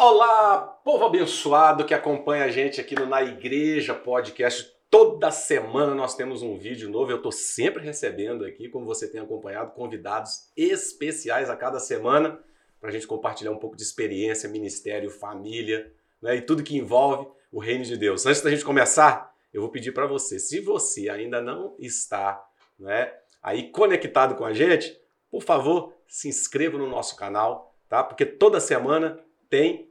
Olá, povo abençoado que acompanha a gente aqui no Na Igreja Podcast. Toda semana nós temos um vídeo novo. Eu estou sempre recebendo aqui, como você tem acompanhado, convidados especiais a cada semana para a gente compartilhar um pouco de experiência, ministério, família né, e tudo que envolve o reino de Deus. Antes da gente começar, eu vou pedir para você, se você ainda não está né, aí conectado com a gente, por favor, se inscreva no nosso canal, tá? Porque toda semana tem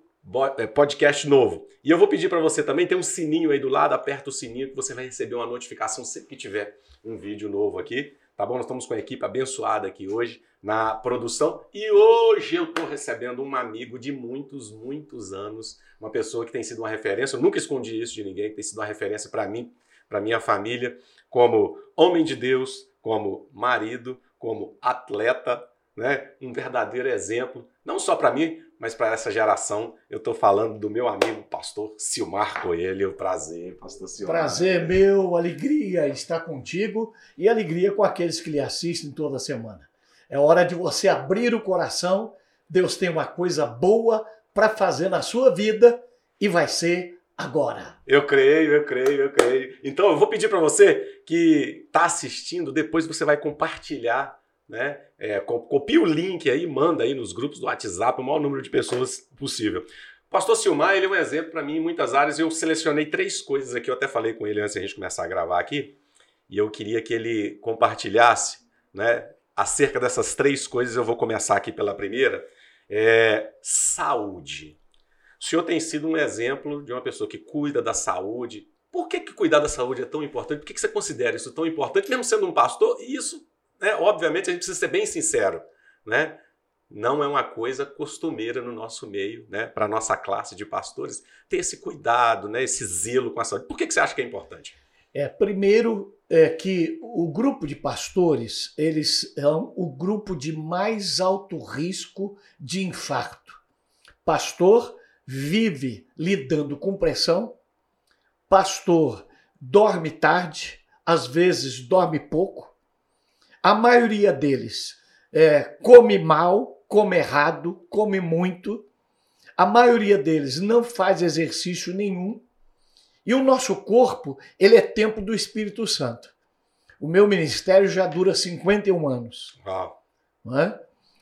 podcast novo. E eu vou pedir para você também, tem um sininho aí do lado, aperta o sininho que você vai receber uma notificação sempre que tiver um vídeo novo aqui, tá bom? Nós estamos com a equipe abençoada aqui hoje na produção e hoje eu estou recebendo um amigo de muitos, muitos anos, uma pessoa que tem sido uma referência, eu nunca escondi isso de ninguém, que tem sido uma referência para mim, para minha família, como homem de Deus, como marido, como atleta, né? Um verdadeiro exemplo, não só para mim, mas para essa geração. Eu estou falando do meu amigo pastor Silmar Coelho. Prazer, pastor Silmar. Prazer meu, alegria estar contigo e alegria com aqueles que lhe assistem toda semana. É hora de você abrir o coração. Deus tem uma coisa boa para fazer na sua vida e vai ser agora. Eu creio, eu creio, eu creio. Então eu vou pedir para você que está assistindo, depois você vai compartilhar né? É, copia o link aí, manda aí nos grupos do WhatsApp o maior número de pessoas possível. Pastor Silmar, ele é um exemplo para mim em muitas áreas. Eu selecionei três coisas aqui, eu até falei com ele antes de a gente começar a gravar aqui, e eu queria que ele compartilhasse, né? Acerca dessas três coisas, eu vou começar aqui pela primeira. É, saúde. O senhor tem sido um exemplo de uma pessoa que cuida da saúde. Por que, que cuidar da saúde é tão importante? Por que, que você considera isso tão importante, mesmo sendo um pastor? E isso né, obviamente a gente precisa ser bem sincero, né? Não é uma coisa costumeira no nosso meio, né? Para a nossa classe de pastores, ter esse cuidado, né? Esse zelo com a saúde. Por que, que você acha que é importante? É, primeiro é que o grupo de pastores, eles são o grupo de mais alto risco de infarto. Pastor vive lidando com pressão, pastor dorme tarde, às vezes dorme pouco, a maioria deles é, come mal, come errado, come muito. A maioria deles não faz exercício nenhum. E o nosso corpo, ele é templo do Espírito Santo. O meu ministério já dura 51 anos. Uau. É?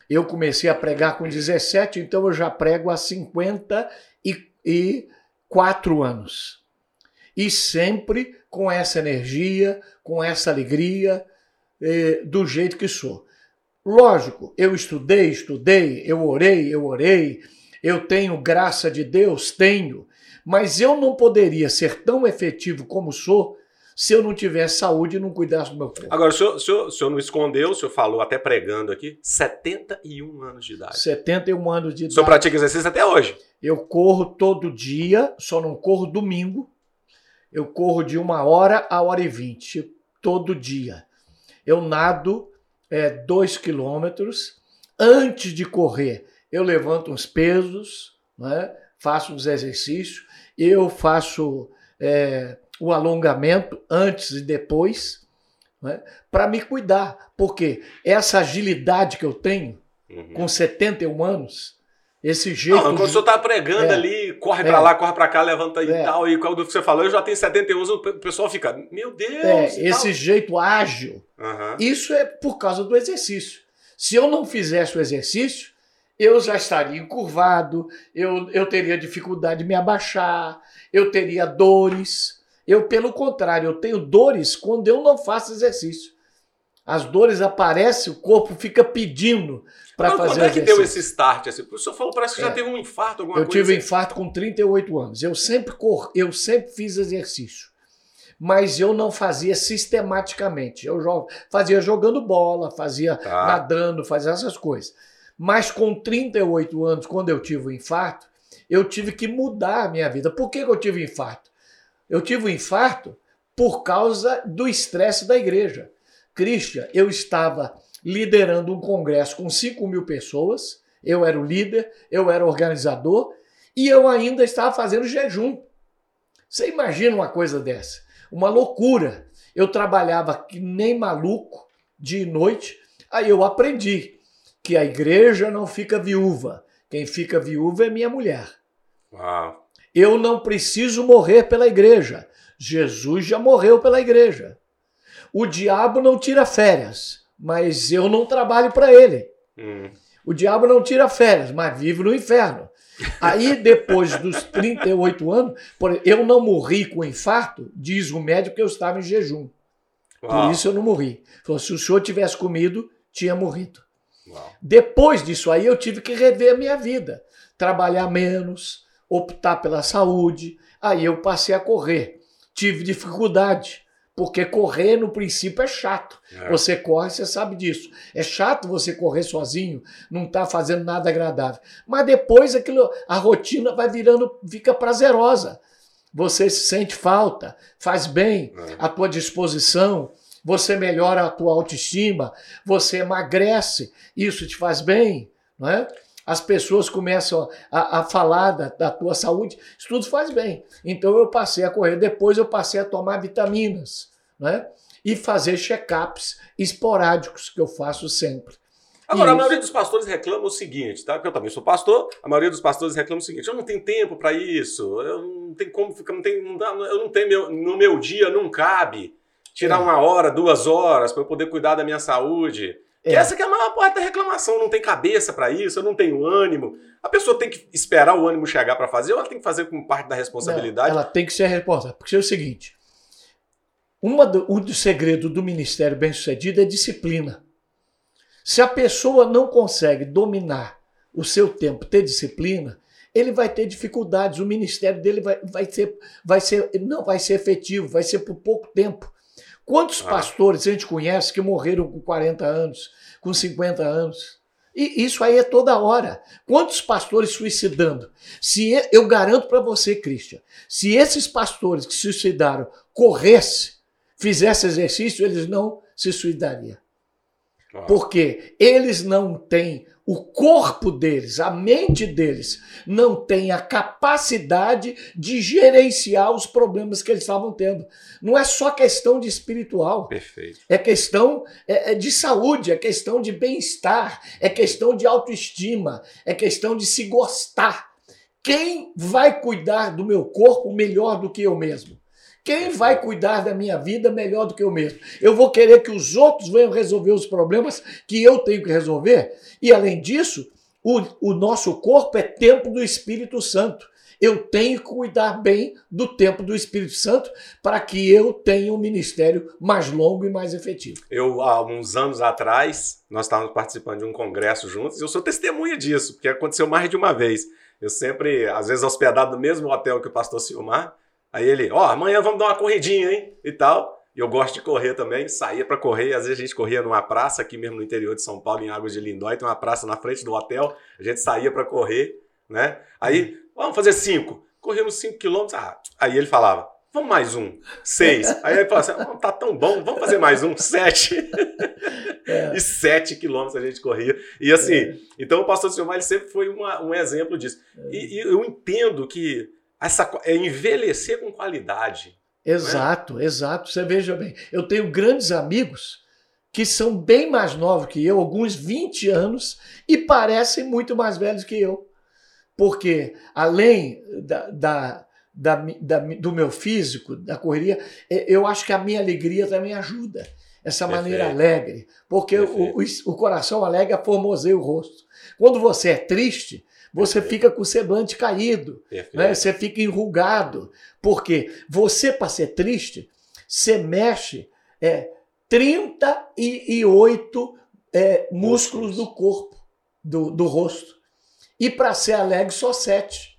Eu comecei a pregar com 17, então eu já prego há 54 anos. E sempre com essa energia, com essa alegria, eh, do jeito que sou. Lógico, eu estudei, estudei, eu orei, eu orei, eu tenho graça de Deus, tenho, mas eu não poderia ser tão efetivo como sou se eu não tivesse saúde e não cuidasse do meu corpo. Agora, o senhor, o, senhor, o senhor não escondeu, o senhor falou até pregando aqui, 71 anos de idade. 71 anos de idade. O senhor pratica exercício até hoje? Eu corro todo dia, só não corro domingo. Eu corro de uma hora a hora e vinte, todo dia eu nado é, dois quilômetros. Antes de correr, eu levanto uns pesos, né? faço uns exercícios, eu faço é, o alongamento antes e depois, né? para me cuidar. Porque essa agilidade que eu tenho, uhum. com 71 anos, esse jeito. Não, quando o senhor tá pregando é, ali, corre é, para lá, corre para cá, levanta é, e tal, e quando você falou, eu já tenho 71 anos, o pessoal fica, meu Deus! É, esse tal. jeito ágil, uhum. isso é por causa do exercício. Se eu não fizesse o exercício, eu já estaria encurvado, eu, eu teria dificuldade de me abaixar, eu teria dores. Eu, pelo contrário, eu tenho dores quando eu não faço exercício. As dores aparecem, o corpo fica pedindo para fazer Quando é que deu esse start? Assim? O senhor falou, parece que é. já teve um infarto, alguma eu coisa. Eu tive assim. infarto com 38 anos. Eu sempre cor, eu sempre fiz exercício. Mas eu não fazia sistematicamente. Eu fazia jogando bola, fazia tá. nadando, fazia essas coisas. Mas com 38 anos, quando eu tive o infarto, eu tive que mudar a minha vida. Por que eu tive infarto? Eu tive o infarto por causa do estresse da igreja. Christian, eu estava liderando um congresso com 5 mil pessoas, eu era o líder, eu era o organizador e eu ainda estava fazendo jejum. Você imagina uma coisa dessa? Uma loucura. Eu trabalhava que nem maluco, dia e noite, aí eu aprendi que a igreja não fica viúva. Quem fica viúva é minha mulher. Ah. Eu não preciso morrer pela igreja. Jesus já morreu pela igreja. O diabo não tira férias, mas eu não trabalho para ele. Hum. O diabo não tira férias, mas vive no inferno. Aí, depois dos 38 anos, eu não morri com infarto, diz o médico que eu estava em jejum. Por isso eu não morri. Falou, se o senhor tivesse comido, tinha morrido. Uau. Depois disso aí, eu tive que rever a minha vida. Trabalhar menos, optar pela saúde. Aí eu passei a correr. Tive dificuldade. Porque correr, no princípio, é chato. É. Você corre, você sabe disso. É chato você correr sozinho, não tá fazendo nada agradável. Mas depois aquilo, a rotina vai virando, fica prazerosa. Você se sente falta, faz bem é. a tua disposição, você melhora a tua autoestima, você emagrece, isso te faz bem, não é? As pessoas começam a, a falar da, da, tua saúde, isso tudo faz bem. Então eu passei a correr, depois eu passei a tomar vitaminas, né? E fazer check-ups esporádicos, que eu faço sempre. Agora, a maioria dos pastores reclama o seguinte, tá? Porque eu também sou pastor, a maioria dos pastores reclama o seguinte: eu não tenho tempo para isso, eu não tenho como ficar, não tenho, não dá, eu não tenho meu, no meu dia não cabe tirar é. uma hora, duas horas para eu poder cuidar da minha saúde. É. Que essa que é a maior parte da reclamação. Não tem cabeça para isso, eu não tenho ânimo. A pessoa tem que esperar o ânimo chegar para fazer ou ela tem que fazer como parte da responsabilidade? Não, ela tem que ser responsável. Porque é o seguinte: uma do, um dos segredos do ministério bem-sucedido é disciplina. Se a pessoa não consegue dominar o seu tempo, ter disciplina, ele vai ter dificuldades. O ministério dele vai, vai, ser, vai ser, não vai ser efetivo, vai ser por pouco tempo. Quantos ah. pastores a gente conhece que morreram com 40 anos, com 50 anos? E isso aí é toda hora. Quantos pastores suicidando? Se eu garanto para você, Cristian, se esses pastores que se suicidaram corressem, fizessem exercício, eles não se suicidariam. Ah. Porque eles não têm o corpo deles, a mente deles, não tem a capacidade de gerenciar os problemas que eles estavam tendo. Não é só questão de espiritual. Perfeito. É questão é, é de saúde, é questão de bem-estar, é questão de autoestima, é questão de se gostar. Quem vai cuidar do meu corpo melhor do que eu mesmo? Quem vai cuidar da minha vida melhor do que eu mesmo? Eu vou querer que os outros venham resolver os problemas que eu tenho que resolver? E além disso, o, o nosso corpo é templo do Espírito Santo. Eu tenho que cuidar bem do tempo do Espírito Santo para que eu tenha um ministério mais longo e mais efetivo. Eu, há uns anos atrás, nós estávamos participando de um congresso juntos, e eu sou testemunha disso, porque aconteceu mais de uma vez. Eu sempre, às vezes, hospedado no mesmo hotel que o pastor Silmar, Aí ele, ó, oh, amanhã vamos dar uma corridinha, hein? E tal. E eu gosto de correr também, saía para correr. Às vezes a gente corria numa praça aqui mesmo no interior de São Paulo, em Águas de Lindóia, tem uma praça na frente do hotel. A gente saía para correr, né? Aí, vamos fazer cinco. Corremos cinco quilômetros. Ah, aí ele falava, vamos mais um, seis. Aí ele falava assim, oh, tá tão bom, vamos fazer mais um, sete. É. E sete quilômetros a gente corria. E assim, é. então o pastor Silmar ele sempre foi uma, um exemplo disso. É. E, e eu entendo que essa, é envelhecer com qualidade. É? Exato, é? exato. Você veja bem, eu tenho grandes amigos que são bem mais novos que eu, alguns 20 anos, e parecem muito mais velhos que eu. Porque, além da, da, da, da do meu físico, da correria, é, eu acho que a minha alegria também ajuda. Essa Perfeito. maneira alegre. Porque o, o, o, coração alegre formoseia o rosto. Quando você é triste, você fica com o semblante caído, né? você fica enrugado. Porque você, para ser triste, você mexe é, 38 é, músculos do corpo, do, do rosto. E para ser alegre, só sete.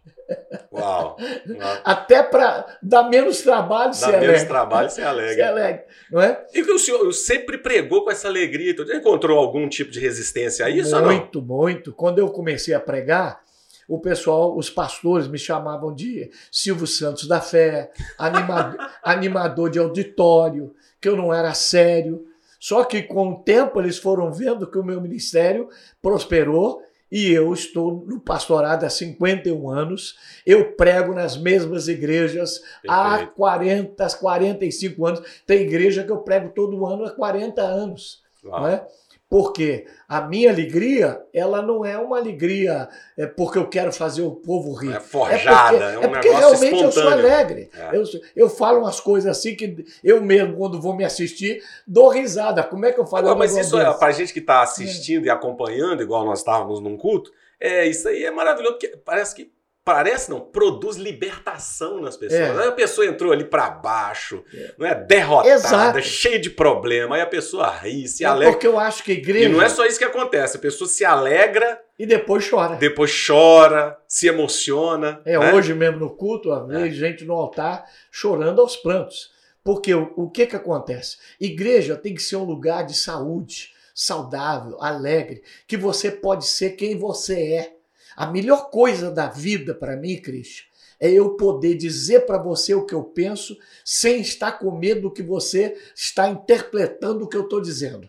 Uau! Até para dar menos trabalho ser alegre. Dá menos trabalho ser alegre. ser alegre, não é? E que o senhor sempre pregou com essa alegria. Então, encontrou algum tipo de resistência a isso Muito, muito. Quando eu comecei a pregar, o pessoal, os pastores me chamavam de Silvio Santos da Fé, animador, animador de auditório, que eu não era sério. Só que com o tempo eles foram vendo que o meu ministério prosperou e eu estou no pastorado há 51 anos. Eu prego nas mesmas igrejas Perfeito. há 40, 45 anos. Tem igreja que eu prego todo ano há 40 anos. Não é? Porque a minha alegria, ela não é uma alegria é porque eu quero fazer o povo rir. É forjada, é, porque, é um é porque realmente espontâneo. eu sou alegre. É. Eu, eu falo umas coisas assim que eu mesmo, quando vou me assistir, dou risada. Como é que eu falo? Agora, mas isso é, pra gente que está assistindo é. e acompanhando, igual nós estávamos num culto, é, isso aí é maravilhoso, porque parece que parece não, produz libertação nas pessoas. É. Aí a pessoa entrou ali para baixo, é. não é derrotada, Exato. cheia de problema, aí a pessoa ri, se é alegra. Porque eu acho que a igreja E não é só isso que acontece, a pessoa se alegra e depois chora. Depois chora, se emociona. É, né? hoje mesmo no culto, a é. gente no altar chorando aos prantos. Porque o, o que que acontece? Igreja tem que ser um lugar de saúde, saudável, alegre, que você pode ser quem você é. A melhor coisa da vida para mim, Cris, é eu poder dizer para você o que eu penso sem estar com medo do que você está interpretando o que eu estou dizendo.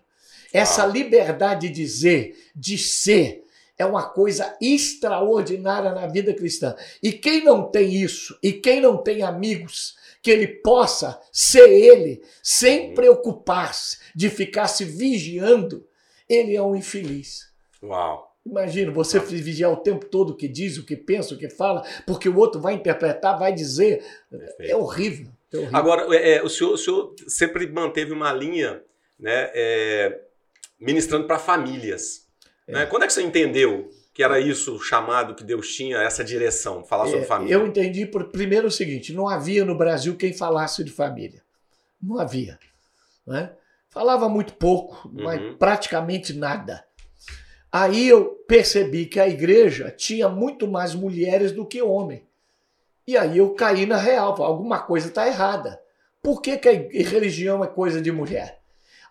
Essa liberdade de dizer, de ser, é uma coisa extraordinária na vida cristã. E quem não tem isso, e quem não tem amigos que ele possa ser ele, sem preocupar-se de ficar se vigiando, ele é um infeliz. Uau! Imagina, você vigiar o tempo todo o que diz, o que pensa, o que fala, porque o outro vai interpretar, vai dizer. É horrível. É horrível. Agora, é, é, o, senhor, o senhor sempre manteve uma linha né, é, ministrando para famílias. É. Né? Quando é que você entendeu que era isso o chamado que Deus tinha, essa direção, falar sobre é, família? Eu entendi por, primeiro o seguinte: não havia no Brasil quem falasse de família. Não havia. Né? Falava muito pouco, uhum. mas praticamente nada. Aí eu percebi que a igreja tinha muito mais mulheres do que homem. E aí eu caí na real, alguma coisa está errada. Por que, que a religião é coisa de mulher?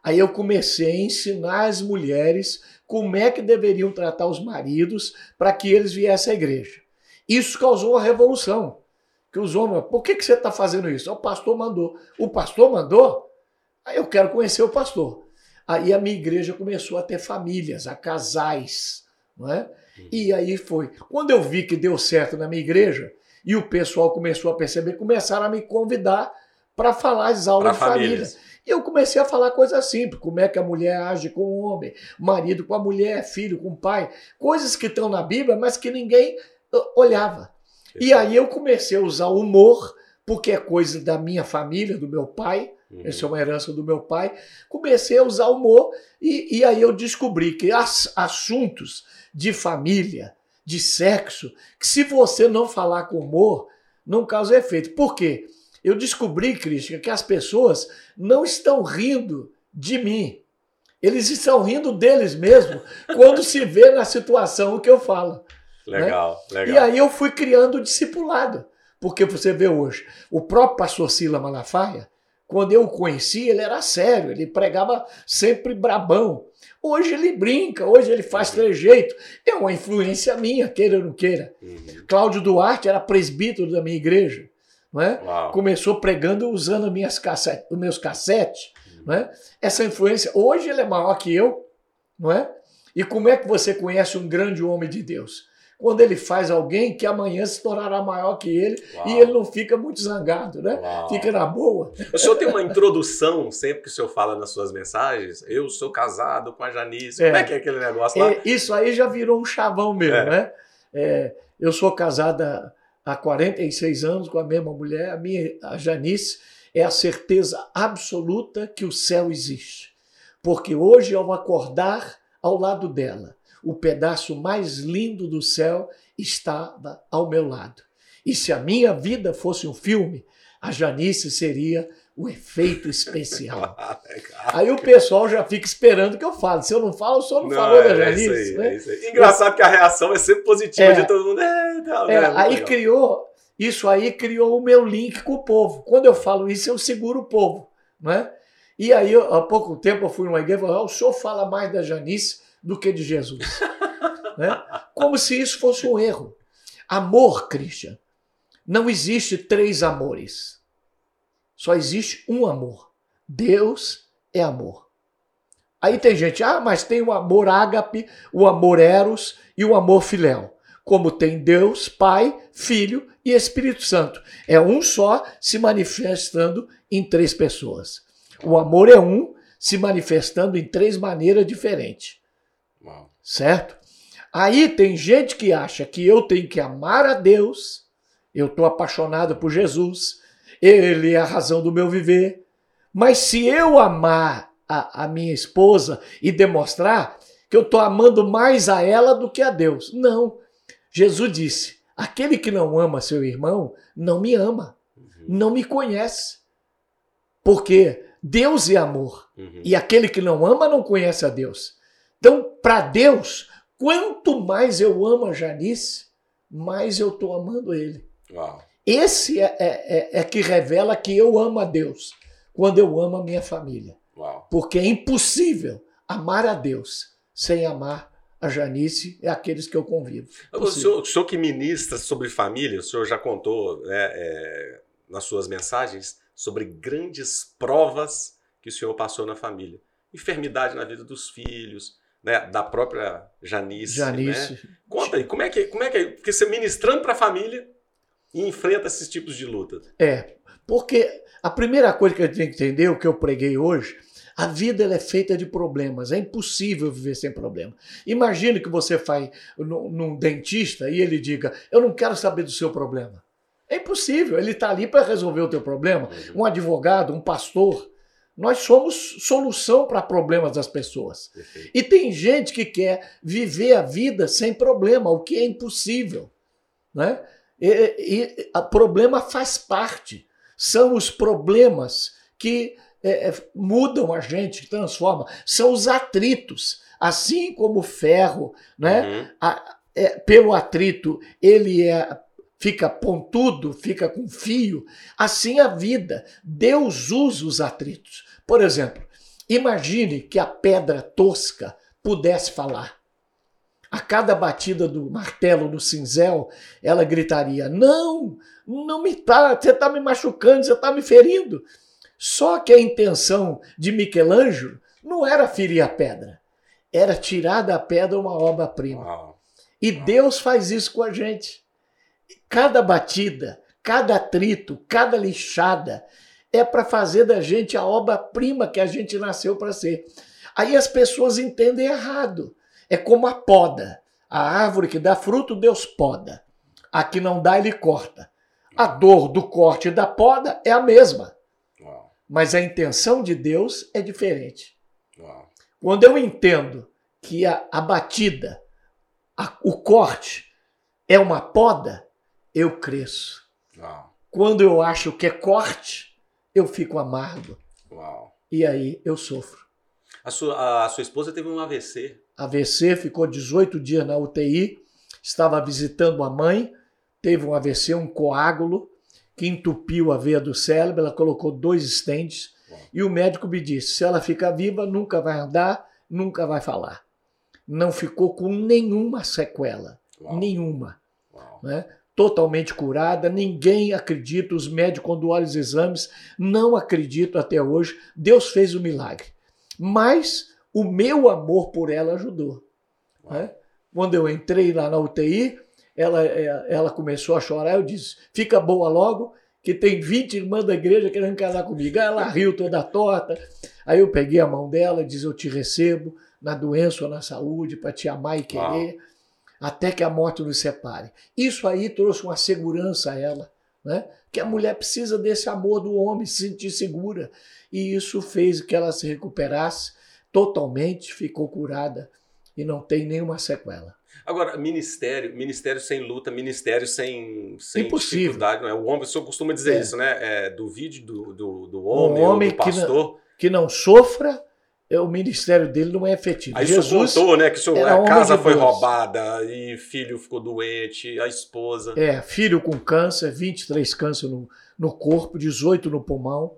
Aí eu comecei a ensinar as mulheres como é que deveriam tratar os maridos para que eles viessem à igreja. Isso causou uma revolução. Que os homens, por que, que você está fazendo isso? O pastor mandou. O pastor mandou? Aí eu quero conhecer o pastor. Aí a minha igreja começou a ter famílias, a casais, não é? E aí foi. Quando eu vi que deu certo na minha igreja e o pessoal começou a perceber, começaram a me convidar para falar as aulas pra de família. E eu comecei a falar coisas simples, como é que a mulher age com o homem, marido com a mulher, filho com o pai, coisas que estão na Bíblia, mas que ninguém olhava. E aí eu comecei a usar humor, porque é coisa da minha família, do meu pai, Uhum. Essa é uma herança do meu pai. Comecei a usar humor e, e aí eu descobri que as, assuntos de família, de sexo, que se você não falar com humor, não causa efeito. Por quê? Eu descobri, Cristian, que as pessoas não estão rindo de mim. Eles estão rindo deles mesmos quando se vê na situação que eu falo. Legal, né? legal. E aí eu fui criando discipulado. Porque você vê hoje, o próprio pastor Sila Malafaia, quando eu o conheci, ele era sério, ele pregava sempre brabão. Hoje ele brinca, hoje ele faz uhum. trejeito. É uma influência minha, queira ou não queira. Uhum. Cláudio Duarte era presbítero da minha igreja. Não é? Começou pregando usando minhas cassete, os meus cassetes. Uhum. Não é? Essa influência, hoje ele é maior que eu. Não é? E como é que você conhece um grande homem de Deus? Quando ele faz alguém que amanhã se tornará maior que ele Uau. e ele não fica muito zangado, né? Uau. Fica na boa. O senhor tem uma introdução sempre que o senhor fala nas suas mensagens? Eu sou casado com a Janice. É. Como é que é aquele negócio lá? É, isso aí já virou um chavão mesmo, é. né? É, eu sou casada há 46 anos com a mesma mulher. A minha a Janice é a certeza absoluta que o céu existe. Porque hoje, ao acordar ao lado dela, o pedaço mais lindo do céu estava ao meu lado. E se a minha vida fosse um filme, a Janice seria o efeito especial. aí o pessoal já fica esperando que eu fale. Se eu não falo, o senhor não, não falou é, da Janice. É isso aí, né? é isso aí. Engraçado que a reação é sempre positiva é, de todo mundo. É, tá, é, aí legal. criou, isso aí criou o meu link com o povo. Quando eu falo isso, eu seguro o povo. Né? E aí, há pouco tempo, eu fui numa igreja e falei: o senhor fala mais da Janice do que de Jesus. né? Como se isso fosse um erro. Amor, Christian, não existe três amores. Só existe um amor. Deus é amor. Aí tem gente, ah, mas tem o amor ágape, o amor eros e o amor filéu. Como tem Deus, Pai, Filho e Espírito Santo. É um só se manifestando em três pessoas. O amor é um, se manifestando em três maneiras diferentes. Uau. Certo? Aí tem gente que acha que eu tenho que amar a Deus, eu estou apaixonado por Jesus, ele é a razão do meu viver. Mas se eu amar a, a minha esposa e demonstrar que eu estou amando mais a ela do que a Deus. Não. Jesus disse: aquele que não ama seu irmão não me ama, uhum. não me conhece. Porque Deus é amor. Uhum. E aquele que não ama não conhece a Deus. Então, para Deus, quanto mais eu amo a Janice, mais eu estou amando ele. Uau. Esse é, é, é, é, que revela que eu amo a Deus, quando eu amo a minha família. Uau. Porque é impossível amar a Deus sem amar a Janice e aqueles que eu convivo. O senhor, o senhor, que ministra sobre família, o senhor já contou né, é, nas suas mensagens sobre grandes provas que o senhor passou na família. Enfermidade na vida dos filhos, né, da própria Janice. Né? Janice. Né? Conta aí, como é que, como é que é? Porque você ministrando para a família e enfrenta esses tipos de luta. É, porque a primeira coisa que a gente tem que entender, o que eu preguei hoje, a vida é feita de problemas. É impossível viver sem problema. Imagine que você vai num dentista e ele diga: Eu não quero saber do seu problema. É impossível. Ele está ali para resolver o teu problema. Um advogado, um pastor. Nós somos solução para problemas das pessoas. Perfeito. E tem gente que quer viver a vida sem problema, o que é impossível. Né? E, e problema faz parte. São os problemas que é, é, mudam a gente, transformam. São os atritos. Assim como o ferro, né? Uhum. A, é, pelo atrito, ele é, fica pontudo, fica com fio. Assim a vida. Deus usa os atritos. Por exemplo, imagine que a pedra tosca pudesse falar. A cada batida do martelo no cinzel, ela gritaria: Não, não me tá, você está me machucando, você está me ferindo. Só que a intenção de Michelangelo não era ferir a pedra, era tirar da pedra uma obra-prima. E Deus faz isso com a gente. Cada batida, cada atrito, cada lixada é para fazer da gente a obra-prima que a gente nasceu para ser. Aí as pessoas entendem errado. É como a poda. A árvore que dá fruto, Deus poda. A que não dá, ele corta. A dor do corte e da poda é a mesma. Mas a intenção de Deus é diferente. Uau. Quando eu entendo que a, a batida, a, o corte é uma poda, eu cresço. Uau. Quando eu acho que é corte, eu fico amargo. Uau. E aí eu sofro. A sua, a sua esposa teve um AVC. AVC, ficou 18 dias na UTI, estava visitando a mãe, teve um AVC, um coágulo, que entupiu a veia do cérebro, ela colocou dois stents e o médico me disse: se ela ficar viva, nunca vai andar, nunca vai falar. Não ficou com nenhuma sequela, Uau. nenhuma. Uau. Né? Totalmente curada, ninguém acredita, os médicos, quando olham os exames, não acreditam até hoje. Deus fez o milagre. Mas o meu amor por ela ajudou. Né? Quando eu entrei lá na UTI, ela, é, ela começou a chorar. Eu disse: fica boa logo, que tem 20 irmãs da igreja querendo casar comigo. Ela riu toda torta. Aí eu peguei a mão dela e disse: Eu te recebo na doença ou na saúde para te amar e querer, Uau. Até que a morte nos separe. Isso aí trouxe uma segurança a ela, né? que a mulher precisa desse amor do homem, se sentir segura. E isso fez que ela se recuperasse totalmente, ficou curada e não tem nenhuma sequela. Agora, ministério, ministério sem luta, ministério sem, sem Impossível. dificuldade, não é? O homem, o senhor costuma dizer é. isso, né? É, do vídeo do, do, do homem, um homem do pastor. Que não, que não sofra, o ministério dele não é efetivo. Aí Jesus contou, né, que seu, a casa foi roubada e filho ficou doente, a esposa. É, filho com câncer, 23 câncer no, no corpo, 18 no pulmão,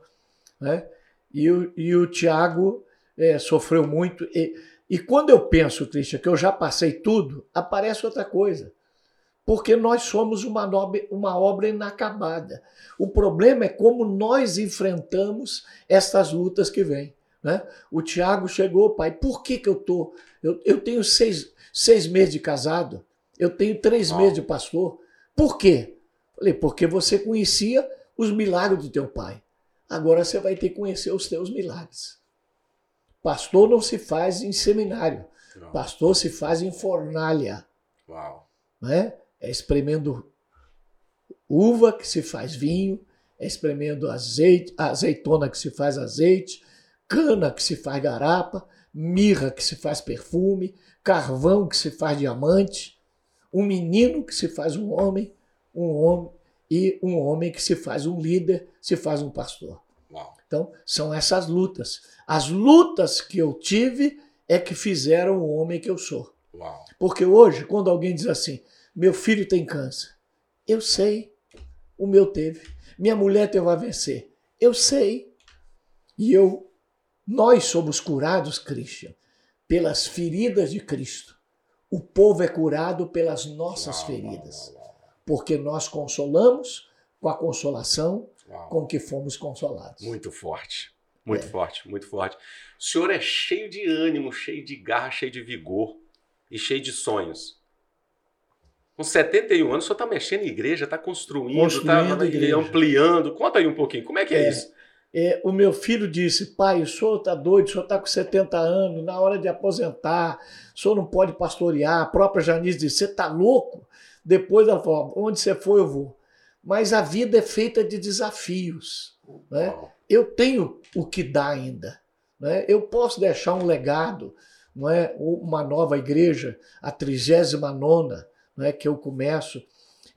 né? E o, e o Tiago é, sofreu muito. E, e quando eu penso, Cristian, que eu já passei tudo, aparece outra coisa. Porque nós somos uma, nobre, uma obra inacabada. O problema é como nós enfrentamos essas lutas que vêm. Né? O Tiago chegou, pai, por que, que eu tô? Eu, eu tenho seis, seis meses de casado, eu tenho três meses de pastor. Por quê? Falei, porque você conhecia os milagres do teu pai. Agora você vai ter que conhecer os teus milagres. Pastor não se faz em seminário. Não. Pastor se faz em fornalha. Uau. Né? É espremendo uva que se faz vinho, é espremendo azeite, azeitona que se faz azeite, cana que se faz garapa, mirra que se faz perfume, carvão que se faz diamante, um menino que se faz um homem, um homem e um homem que se faz um líder, se faz um pastor. Uau. Então, são essas lutas. As lutas que eu tive é que fizeram o homem que eu sou. Uau. Porque hoje, quando alguém diz assim, meu filho tem câncer, eu sei, o meu teve. Minha mulher teve AVC, eu sei. E eu, nós somos curados, Cristian, pelas feridas de Cristo. O povo é curado pelas nossas feridas. Porque nós consolamos com a consolação Uau. com que fomos consolados. Muito forte. Muito é. forte, muito forte. O senhor é cheio de ânimo, cheio de garra, cheio de vigor e cheio de sonhos. Com 71 anos, o senhor está mexendo em igreja, está construindo, está ampliando. Conta aí um pouquinho, como é que é, é isso? É, o meu filho disse: pai, o senhor está doido, o senhor está com 70 anos, na hora de aposentar, o senhor não pode pastorear. A própria Janice disse: você está louco? Depois ela falou: onde você for, eu vou. Mas a vida é feita de desafios. Né? Eu tenho o que dar ainda. Né? Eu posso deixar um legado, não é? uma nova igreja, a 39 não é? que eu começo.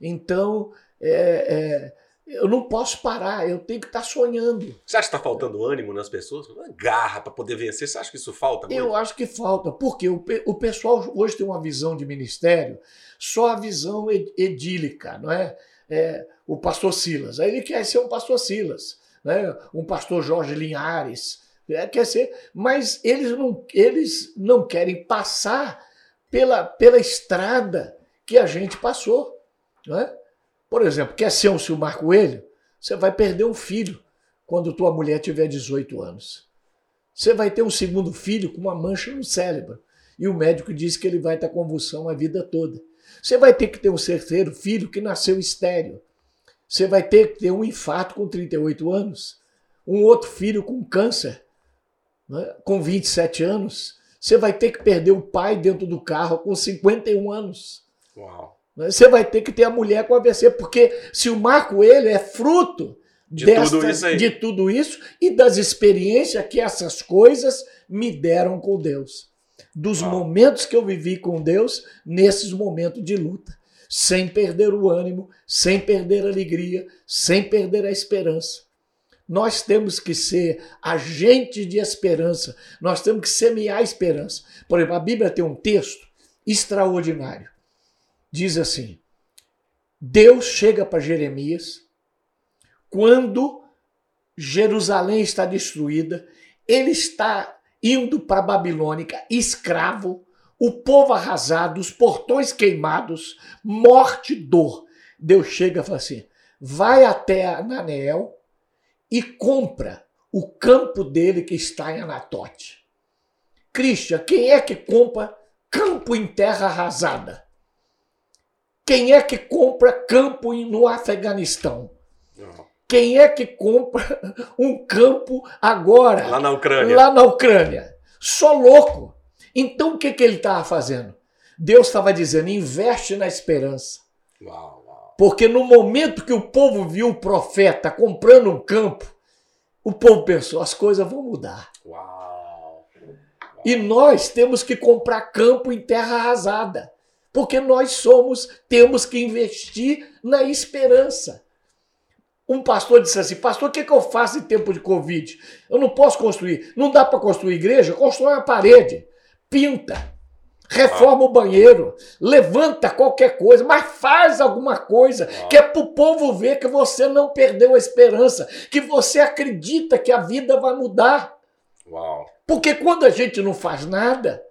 Então, é, é, eu não posso parar, eu tenho que estar sonhando. Você acha que está faltando ânimo nas pessoas? Garra para poder vencer? Você acha que isso falta? Muito? Eu acho que falta, porque o, o pessoal hoje tem uma visão de ministério só a visão edílica, não é? é? O pastor Silas, aí ele quer ser um pastor Silas, né? um pastor Jorge Linhares, é, quer ser, mas eles não, eles não querem passar pela, pela estrada que a gente passou. Não é? Por exemplo, quer ser um Silmar Coelho? Você vai perder um filho quando tua mulher tiver 18 anos. Você vai ter um segundo filho com uma mancha no cérebro. E o médico diz que ele vai ter convulsão a vida toda. Você vai ter que ter um terceiro filho que nasceu estéreo. Você vai ter que ter um infarto com 38 anos, um outro filho com câncer, né, com 27 anos. Você vai ter que perder o pai dentro do carro com 51 anos. Uau. Né, você vai ter que ter a mulher com AVC, porque se o Marco ele é fruto de, tudo isso de tudo isso e das experiências que essas coisas me deram com Deus dos ah. momentos que eu vivi com Deus nesses momentos de luta, sem perder o ânimo, sem perder a alegria, sem perder a esperança. Nós temos que ser agentes de esperança, nós temos que semear a esperança. Por exemplo, a Bíblia tem um texto extraordinário. Diz assim: Deus chega para Jeremias quando Jerusalém está destruída, ele está indo para a Babilônica, escravo, o povo arrasado, os portões queimados, morte, dor. Deus chega e fala assim: vai até Ananel e compra o campo dele que está em Anatote. Cristian, quem é que compra campo em terra arrasada? Quem é que compra campo no Afeganistão? Quem é que compra um campo agora? Lá na Ucrânia. Lá na Ucrânia. Só louco. Então o que, que ele estava fazendo? Deus estava dizendo: investe na esperança. Uau, uau. Porque no momento que o povo viu o profeta comprando um campo, o povo pensou: as coisas vão mudar. Uau. E nós temos que comprar campo em terra arrasada. Porque nós somos, temos que investir na esperança. Um pastor disse assim: Pastor, o que, é que eu faço em tempo de Covid? Eu não posso construir. Não dá para construir igreja? Constrói uma parede, pinta, reforma o banheiro, levanta qualquer coisa, mas faz alguma coisa que é para o povo ver que você não perdeu a esperança, que você acredita que a vida vai mudar. Uau. Porque quando a gente não faz nada,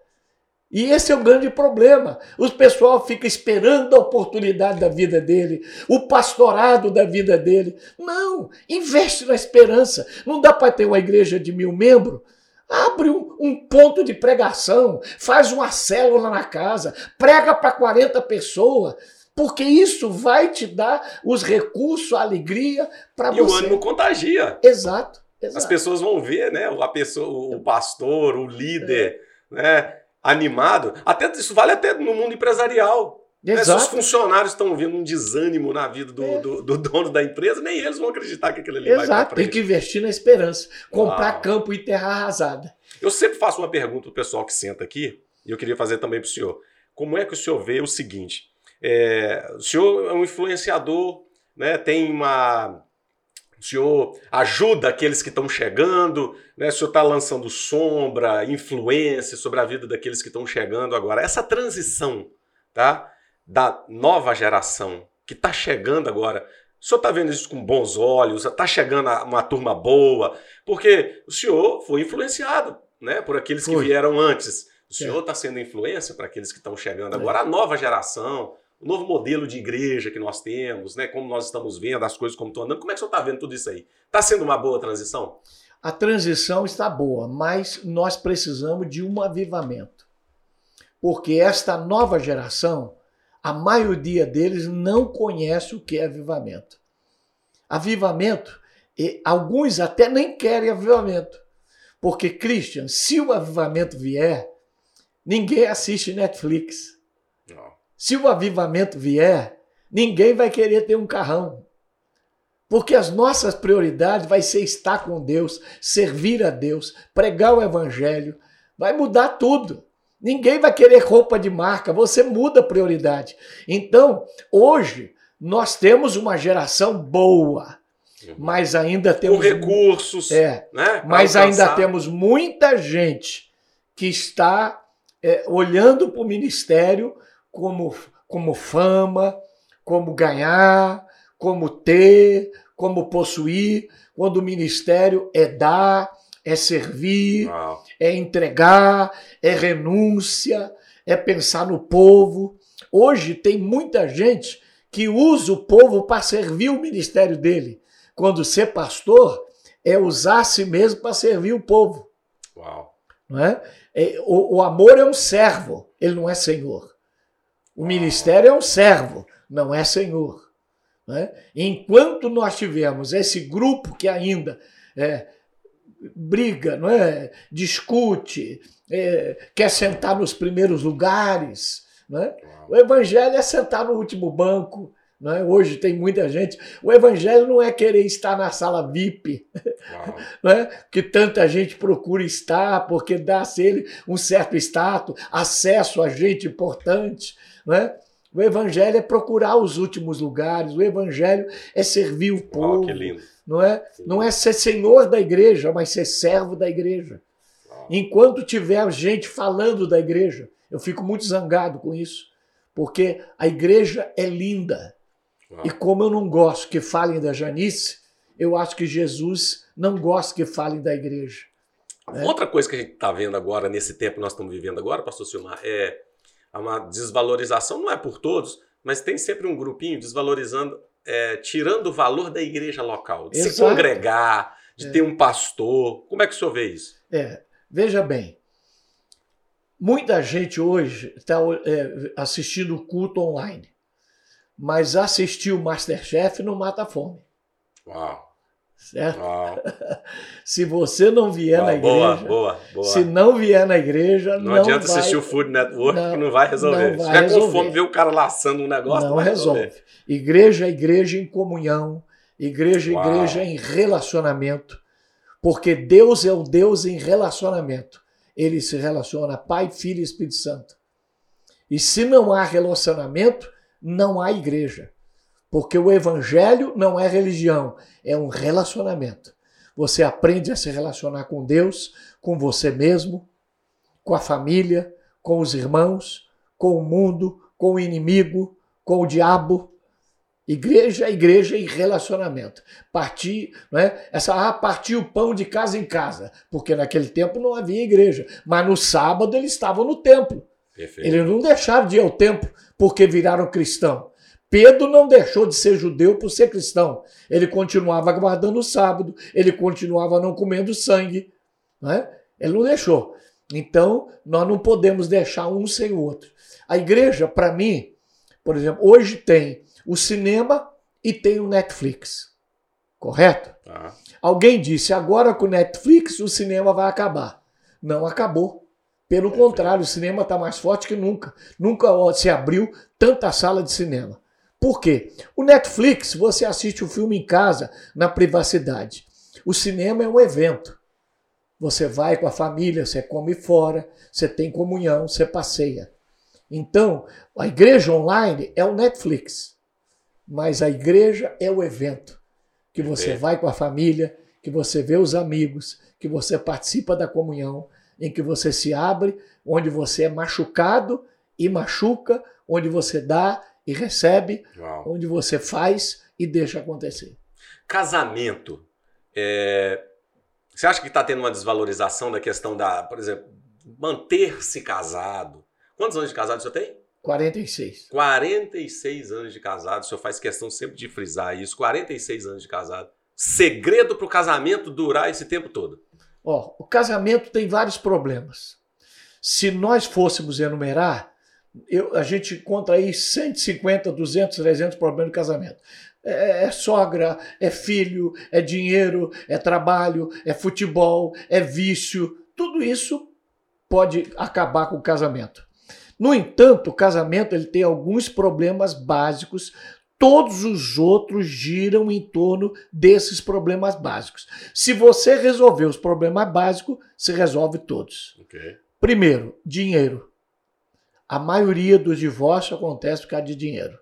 e esse é o grande problema. O pessoal fica esperando a oportunidade da vida dele, o pastorado da vida dele. Não, investe na esperança. Não dá para ter uma igreja de mil membros. Abre um, um, ponto de pregação, faz uma célula na casa, prega para 40 pessoas, porque isso vai te dar os recursos, a alegria para você. E o ânimo contagia. Exato. Exato. As pessoas vão ver, né? A pessoa, o pastor, o líder, é. né? Animado. Até isso vale até no mundo empresarial. Exato. Se os funcionários estão vendo um desânimo na vida do, é. do, do, dono da empresa, nem eles vão acreditar que aquilo ali Exato. vai Exato, tem que investir na esperança. Comprar Uau. campo e terra arrasada. Eu sempre faço uma pergunta pro pessoal que senta aqui, e eu queria fazer também para o senhor. Como é que o senhor vê o seguinte? É, o senhor é um influenciador, né, tem uma o senhor ajuda aqueles que estão chegando, né? o senhor está lançando sombra, influência sobre a vida daqueles que estão chegando agora. Essa transição tá? da nova geração que está chegando agora, o senhor está vendo isso com bons olhos? Está chegando uma turma boa? Porque o senhor foi influenciado né, por aqueles foi. que vieram antes. O senhor está sendo influência para aqueles que estão chegando agora, é. a nova geração, o novo modelo de igreja que nós temos, né? Como nós estamos vendo, as coisas como estão andando. Como é que o senhor está vendo tudo isso aí? Está sendo uma boa transição? A transição está boa, mas nós precisamos de um avivamento. Porque esta nova geração, a maioria deles não conhece o que é avivamento. Avivamento, alguns até nem querem avivamento. Porque, Christian, se o avivamento vier, ninguém assiste Netflix. Se o avivamento vier, ninguém vai querer ter um carrão. Porque as nossas prioridades vai ser estar com Deus, servir a Deus, pregar o evangelho, vai mudar tudo. Ninguém vai querer roupa de marca, você muda a prioridade. Então, hoje nós temos uma geração boa, uhum. mas ainda temos com recursos, é, né? Mas alcançar. ainda temos muita gente que está é, olhando para o ministério como, como fama, como ganhar, como ter, como possuir, quando o ministério é dar, é servir, Uau. é entregar, é renúncia, é pensar no povo. Hoje tem muita gente que usa o povo para servir o ministério dele. Quando ser pastor é usar a si mesmo para servir o povo. Uau. Não é? é o, o amor é um servo, ele não é senhor. O ministério é um servo, não é senhor. Né? Enquanto nós tivermos esse grupo que ainda é, briga, não é? discute, é, quer sentar nos primeiros lugares, né? o evangelho é sentar no último banco. Né? Hoje tem muita gente. O evangelho não é querer estar na sala VIP, né? que tanta gente procura estar, porque dá a ele um certo status, acesso a gente importante. Né? O evangelho é procurar os últimos lugares, o evangelho é servir o povo. Oh, que lindo. Não é, não é ser senhor da igreja, mas ser servo da igreja. Enquanto tiver gente falando da igreja, eu fico muito zangado com isso, porque a igreja é linda. E como eu não gosto que falem da Janice, eu acho que Jesus não gosta que falem da igreja. Né? Outra coisa que a gente está vendo agora, nesse tempo que nós estamos vivendo agora, pastor Silmar, é uma desvalorização, não é por todos, mas tem sempre um grupinho desvalorizando, é, tirando o valor da igreja local, de Exato. se congregar, de é. ter um pastor. Como é que o senhor vê isso? É, veja bem, muita gente hoje está é, assistindo o culto online, mas assistir o Masterchef não mata a fome. Uau! Certo? se você não vier na igreja, boa, boa, boa. se não vier na igreja, não, não adianta vai, assistir o Food Network não, que não vai resolver. Não vai se tiver com fome ver o cara laçando um negócio, não, não resolve. Resolver. Igreja, igreja em comunhão, igreja, Uau. igreja em relacionamento, porque Deus é o Deus em relacionamento. Ele se relaciona Pai, Filho e Espírito Santo. E se não há relacionamento, não há igreja. Porque o evangelho não é religião, é um relacionamento. Você aprende a se relacionar com Deus, com você mesmo, com a família, com os irmãos, com o mundo, com o inimigo, com o diabo. Igreja, igreja e relacionamento. Partir, né? Essa ah, partir o pão de casa em casa, porque naquele tempo não havia igreja, mas no sábado eles estavam no templo. Perfeito. Eles não deixaram de ir ao templo porque viraram cristão. Pedro não deixou de ser judeu por ser cristão. Ele continuava guardando o sábado, ele continuava não comendo sangue. Né? Ele não deixou. Então, nós não podemos deixar um sem o outro. A igreja, para mim, por exemplo, hoje tem o cinema e tem o Netflix. Correto? Ah. Alguém disse, agora com o Netflix o cinema vai acabar. Não acabou. Pelo contrário, o cinema está mais forte que nunca. Nunca se abriu tanta sala de cinema. Por quê? O Netflix, você assiste o filme em casa, na privacidade. O cinema é um evento. Você vai com a família, você come fora, você tem comunhão, você passeia. Então, a igreja online é o Netflix, mas a igreja é o evento que você vai com a família, que você vê os amigos, que você participa da comunhão, em que você se abre, onde você é machucado e machuca, onde você dá e recebe, Uau. onde você faz e deixa acontecer. Casamento. É... Você acha que está tendo uma desvalorização da questão da, por exemplo, manter-se casado? Quantos anos de casado o senhor tem? 46. 46 anos de casado, o senhor faz questão sempre de frisar isso. 46 anos de casado. Segredo para o casamento durar esse tempo todo? Ó, o casamento tem vários problemas. Se nós fôssemos enumerar, eu, a gente encontra aí 150, 200, 300 problemas de casamento. É, é, sogra, é filho, é dinheiro, é trabalho, é futebol, é vício. Tudo isso pode acabar com o casamento. No entanto, o casamento ele tem alguns problemas básicos. Todos os outros giram em torno desses problemas básicos. Se você resolver os problemas básicos, se resolve todos. Okay. Primeiro, dinheiro. A maioria dos divórcios acontece por causa de dinheiro.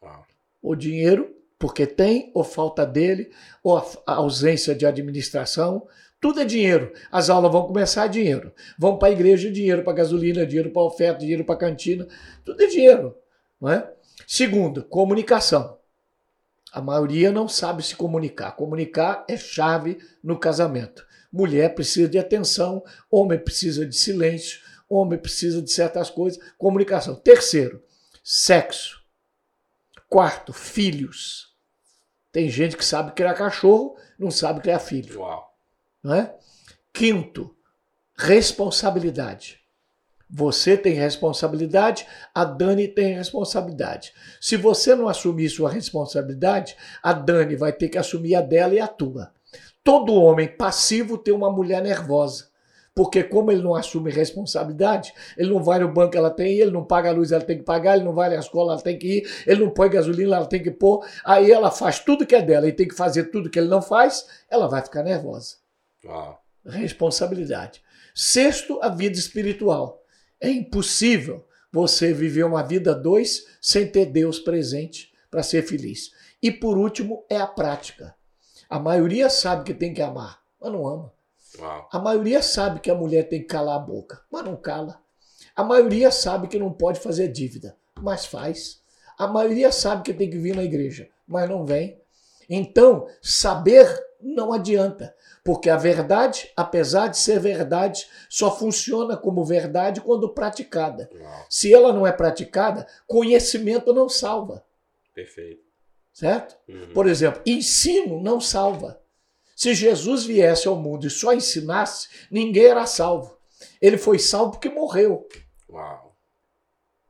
Uau. O dinheiro, porque tem, ou falta dele, ou a ausência de administração, tudo é dinheiro. As aulas vão começar, dinheiro. Vão para a igreja, dinheiro para gasolina, dinheiro para oferta, dinheiro para cantina. Tudo é dinheiro. Não é? Segundo, comunicação. A maioria não sabe se comunicar. Comunicar é chave no casamento. Mulher precisa de atenção, homem precisa de silêncio, homem precisa de certas coisas, comunicação. Terceiro, sexo. Quarto, filhos. Tem gente que sabe criar cachorro, não sabe criar filho. Uau. Não é? Quinto, responsabilidade. Você tem responsabilidade, a Dani tem responsabilidade. Se você não assumir sua responsabilidade, a Dani vai ter que assumir a dela e a tua. Todo homem passivo tem uma mulher nervosa. Porque como ele não assume responsabilidade, ele não vai no banco, ela tem, ele não paga a luz, ela tem que pagar, ele não vai na escola, ela tem que ir, ele não põe gasolina, ela tem que pôr. Aí ela faz tudo que é dela e tem que fazer tudo que ele não faz, ela vai ficar nervosa. Uau. Responsabilidade. Sexto, a vida espiritual. É impossível você viver uma vida dois sem ter Deus presente para ser feliz. E por último, é a prática. A maioria sabe que tem que amar, mas não ama. Uau. A maioria sabe que a mulher tem que calar a boca, mas não cala. A maioria sabe que não pode fazer dívida, mas faz. A maioria sabe que tem que vir na igreja, mas não vem. Então, saber não adianta, porque a verdade, apesar de ser verdade, só funciona como verdade quando praticada. Uau. Se ela não é praticada, conhecimento não salva. Perfeito. Certo? Uhum. Por exemplo, ensino não salva. Se Jesus viesse ao mundo e só ensinasse, ninguém era salvo. Ele foi salvo porque morreu. Uau.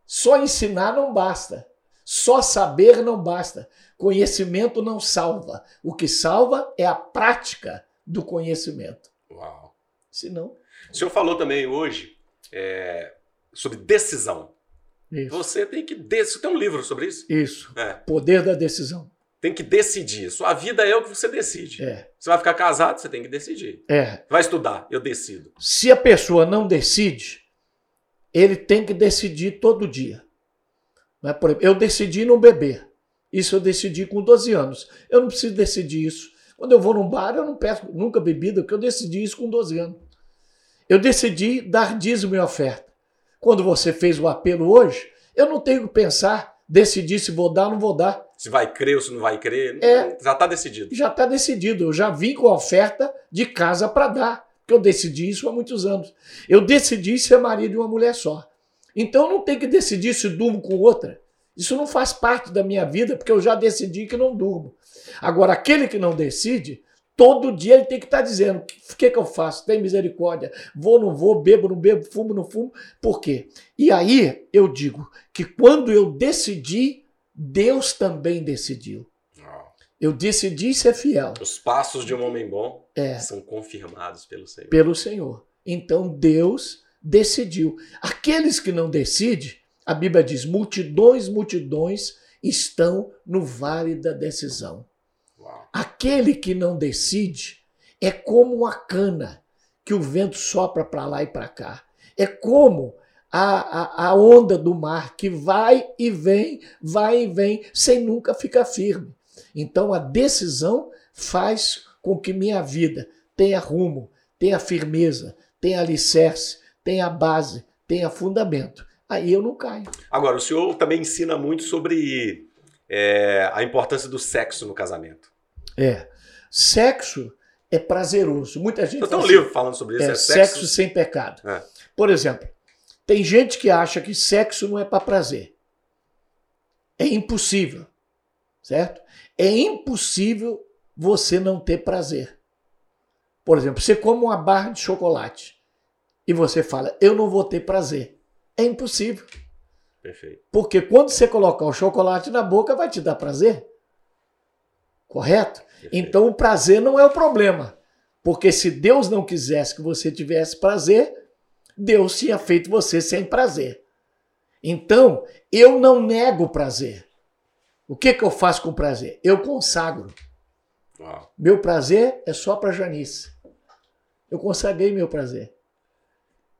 Só ensinar não basta. Só saber não basta. Conhecimento não salva. O que salva é a prática do conhecimento. Uau. Se não. O senhor falou também hoje é, sobre decisão. Isso. Você tem que. Você tem um livro sobre isso? Isso. É. Poder da decisão tem que decidir. Sua vida é o que você decide. É. Você vai ficar casado, você tem que decidir. É. Vai estudar, eu decido. Se a pessoa não decide, ele tem que decidir todo dia. Né? Por exemplo, eu decidi não beber. Isso eu decidi com 12 anos. Eu não preciso decidir isso. Quando eu vou num bar, eu não peço nunca bebida, porque eu decidi isso com 12 anos. Eu decidi dar dízimo e oferta. Quando você fez o apelo hoje, eu não tenho que pensar, decidir se vou dar ou não vou dar se vai crer ou se não vai crer. É, já está decidido. Já está decidido. Eu já vim com a oferta de casa para dar. Porque eu decidi isso há muitos anos. Eu decidi ser marido de uma mulher só. Então eu não tenho que decidir se durmo com outra. Isso não faz parte da minha vida, porque eu já decidi que não durmo. Agora, aquele que não decide, todo dia ele tem que estar tá dizendo: o que, que eu faço? Tem misericórdia? Vou, não vou, bebo, não bebo, fumo, não fumo. Por quê? E aí eu digo que quando eu decidi, Deus também decidiu. Eu decidi ser fiel. Os passos de um homem bom É. são confirmados pelo Senhor. pelo Senhor. Então Deus decidiu. Aqueles que não decidem, a Bíblia diz: multidões, multidões estão no vale da decisão. Uau. Aquele que não decide é como uma cana que o vento sopra para lá e para cá. É como a, a, a onda do mar que vai e vem, vai e vem, sem nunca ficar firme. Então a decisão faz com que minha vida tenha rumo, tenha firmeza, tenha alicerce, tenha base, tenha fundamento. Aí eu não caio. Agora, o senhor também ensina muito sobre é, a importância do sexo no casamento. É. Sexo é prazeroso. Muita gente Eu tenho um fala assim, livro falando sobre isso. é, É, sexo, sem pecado. É. Por exemplo, tem gente que acha que sexo não é para prazer. É impossível, certo? É impossível você não ter prazer. Por exemplo, você come uma barra de chocolate e você fala, eu não vou ter prazer. É impossível. Perfeito. Porque quando você colocar o chocolate na boca, vai te dar prazer. Correto? perfeito. Então o prazer não é o problema. Porque se Deus não quisesse que você tivesse prazer, Deus tinha feito você sem prazer. Então, eu não nego o prazer. O que, que eu faço com prazer? Eu consagro. Uau. Meu prazer é só para Janice. Eu consagrei meu prazer.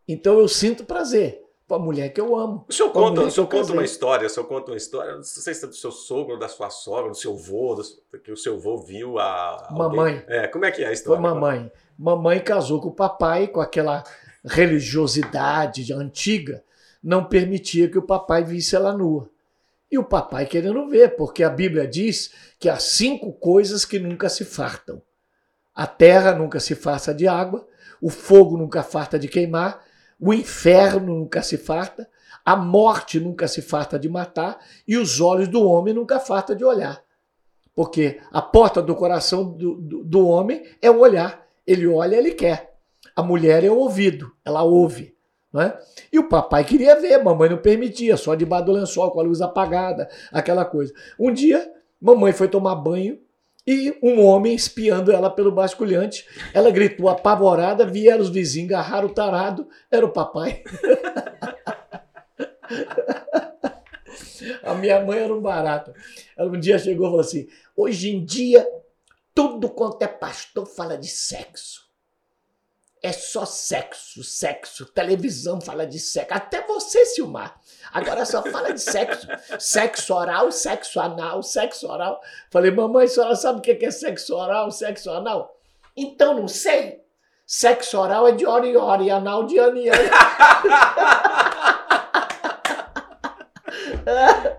Então eu sinto prazer com a mulher que eu amo. O senhor conta, o senhor conta uma história, o senhor conta uma história, não sei se é do seu sogro, da sua sogra, do seu vô, do- que o seu vô viu a. alguém. Mamãe. É, como é que é a Foi história? mamãe. Mamãe casou com o papai com aquela religiosidade antiga, não permitia que o papai visse ela nua. E o papai querendo ver, porque a Bíblia diz que há cinco coisas que nunca se fartam. A terra nunca se farta de água, o fogo nunca farta de queimar, o inferno nunca se farta, a morte nunca se farta de matar e os olhos do homem nunca farta de olhar. Porque a porta do coração do, do, do homem é o olhar. Ele olha, ele quer. A mulher é o ouvido, ela ouve. Não é? E o papai queria ver, mamãe não permitia, só debaixo do lençol, com a luz apagada, aquela coisa. Um dia, mamãe foi tomar banho e um homem espiando ela pelo basculhante. Ela gritou apavorada, vieram os vizinhos, agarraram o tarado, era o papai. A minha mãe era um barato. Ela um dia chegou e falou assim: hoje em dia, tudo quanto é pastor fala de sexo. É só sexo, sexo. Televisão fala de sexo. Até você, Silmar. Agora só fala de sexo. Sexo oral, sexo anal, sexo oral. Falei, mamãe, a senhora sabe o que é sexo oral, sexo anal? Então não sei. Sexo oral é de hora em hora e anal de ano em ano.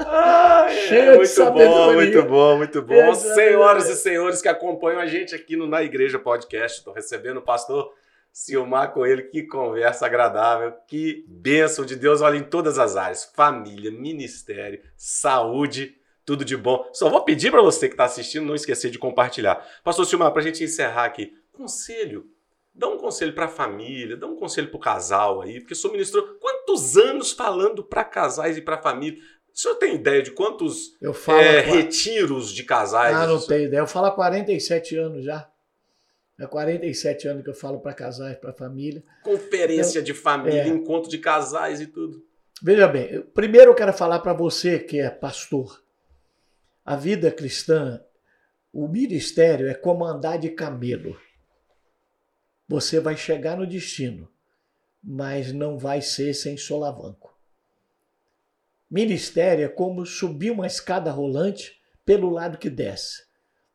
Ai, Cheio é, de muito bom, sabedoria. muito bom, muito bom. Exatamente. Senhoras e senhores que acompanham a gente aqui no Na Igreja Podcast, estou recebendo o pastor Silmar Coelho. Que conversa agradável, que bênção de Deus. Olha, em todas as áreas: família, ministério, saúde, tudo de bom. Só vou pedir para você que está assistindo não esquecer de compartilhar. Pastor Silmar, para a gente encerrar aqui, conselho. Dá um conselho para a família, dá um conselho para o casal aí, porque o senhor ministrou quantos anos falando para casais e para família. O senhor tem ideia de quantos Eu falo. é, retiros de casais? Ah, não tenho ideia. Eu falo há 47 anos já. É 47 anos que eu falo para casais, para família. Conferência de família, É. encontro de casais e tudo. Veja bem, primeiro eu quero falar para você que é pastor. A vida cristã, o ministério é como andar de camelo. Você vai chegar no destino, mas não vai ser sem solavanco. Ministério é como subir uma escada rolante pelo lado que desce.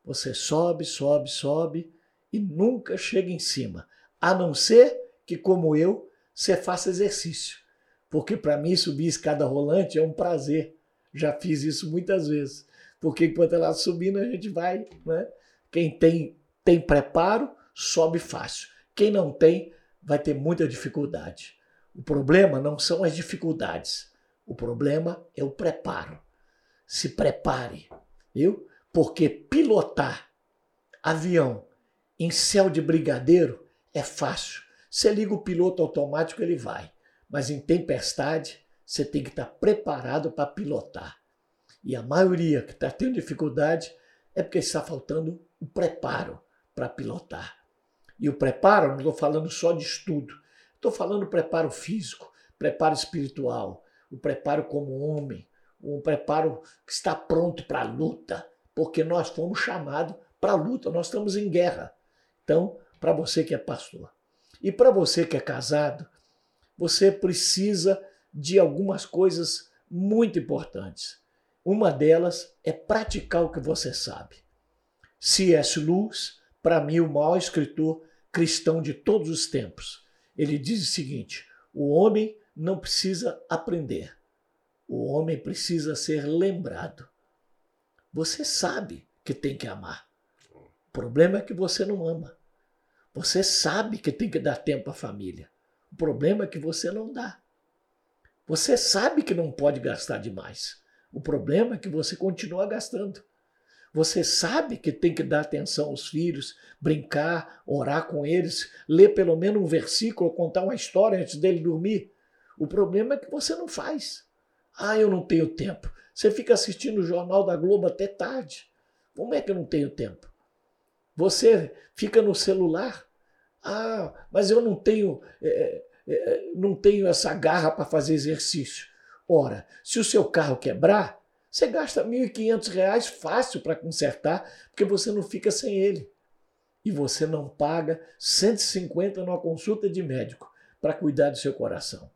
Você sobe, sobe, sobe e nunca chega em cima. A não ser que, como eu, você faça exercício. Porque para mim subir escada rolante é um prazer. Já fiz isso muitas vezes. Porque enquanto ela subindo, a gente vai. Né? Quem tem, tem preparo, sobe fácil. Quem não tem, vai ter muita dificuldade. O problema não são as dificuldades. O problema é o preparo. Se prepare, viu? Porque pilotar avião em céu de brigadeiro é fácil. Você liga o piloto automático, ele vai. Mas em tempestade, você tem que estar preparado para pilotar. E a maioria que está tendo dificuldade É porque está faltando o preparo para pilotar. E o preparo, não estou falando só de estudo, estou falando preparo físico, preparo espiritual, o preparo como homem, um preparo que está pronto para a luta, porque nós fomos chamados para a luta, nós estamos em guerra. Então, para você que é pastor e para você que é casado, você precisa de algumas coisas muito importantes. Uma delas é praticar o que você sabe. C.S. Lewis, para mim, o maior escritor cristão de todos os tempos, ele diz o seguinte: o homem não precisa aprender, o homem precisa ser lembrado. Você sabe que tem que amar. O problema é que você não ama. Você sabe que tem que dar tempo à família. O problema é que você não dá. Você sabe que não pode gastar demais. O problema é que você continua gastando. Você sabe que tem que dar atenção aos filhos, brincar, orar com eles, ler pelo menos um versículo, contar uma história antes dele dormir. O problema é que você não faz. Ah, eu não tenho tempo. Você fica assistindo o Jornal da Globo até tarde. Como é que eu não tenho tempo? Você fica no celular. Ah, mas eu não tenho, é, é, não tenho essa garra para fazer exercício. Ora, se o seu carro quebrar, você gasta R$ 1.500 fácil para consertar, porque você não fica sem ele. E você não paga 150 numa consulta de médico para cuidar do seu coração.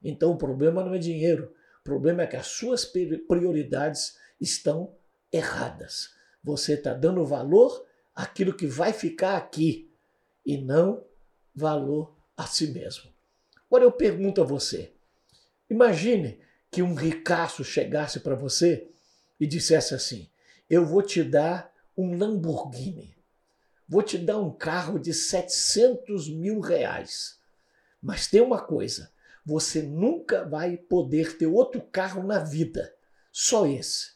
Então o problema não é dinheiro, o problema é que as suas prioridades estão erradas. Você está dando valor àquilo que vai ficar aqui e não valor a si mesmo. Agora eu pergunto a você: imagine que um ricaço chegasse para você e dissesse assim: Eu vou te dar um Lamborghini, vou te dar um carro de 700 mil reais. Mas tem uma coisa: você nunca vai poder ter outro carro na vida, só esse.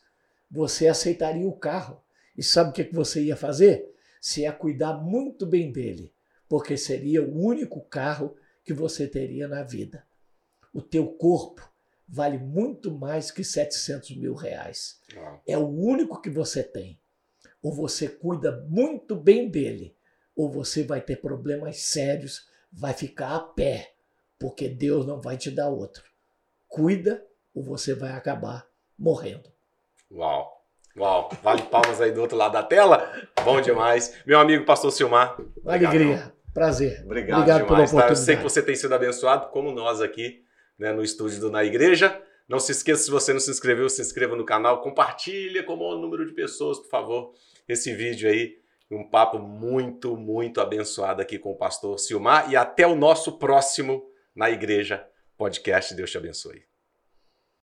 Você aceitaria o carro. E sabe o que você ia fazer? Você ia cuidar muito bem dele, porque seria o único carro que você teria na vida. O teu corpo vale muito mais que 700 mil reais. É o único que você tem. Ou você cuida muito bem dele, ou você vai ter problemas sérios, vai ficar a pé porque Deus não vai te dar outro. Cuida ou você vai acabar morrendo. Uau! Uau, vale palmas aí do outro lado da tela. Bom demais. Meu amigo pastor Silmar. Alegria, prazer. Obrigado, Obrigado demais. Pela oportunidade. Tá? Eu sei que você tem sido abençoado, como nós aqui né, no estúdio do Na Igreja. Não se esqueça, se você não se inscreveu, se inscreva no canal, compartilha com o maior número de pessoas, por favor, esse vídeo aí. Um papo muito, muito abençoado aqui com o pastor Silmar. E até o nosso próximo na Igreja Podcast. Deus te abençoe.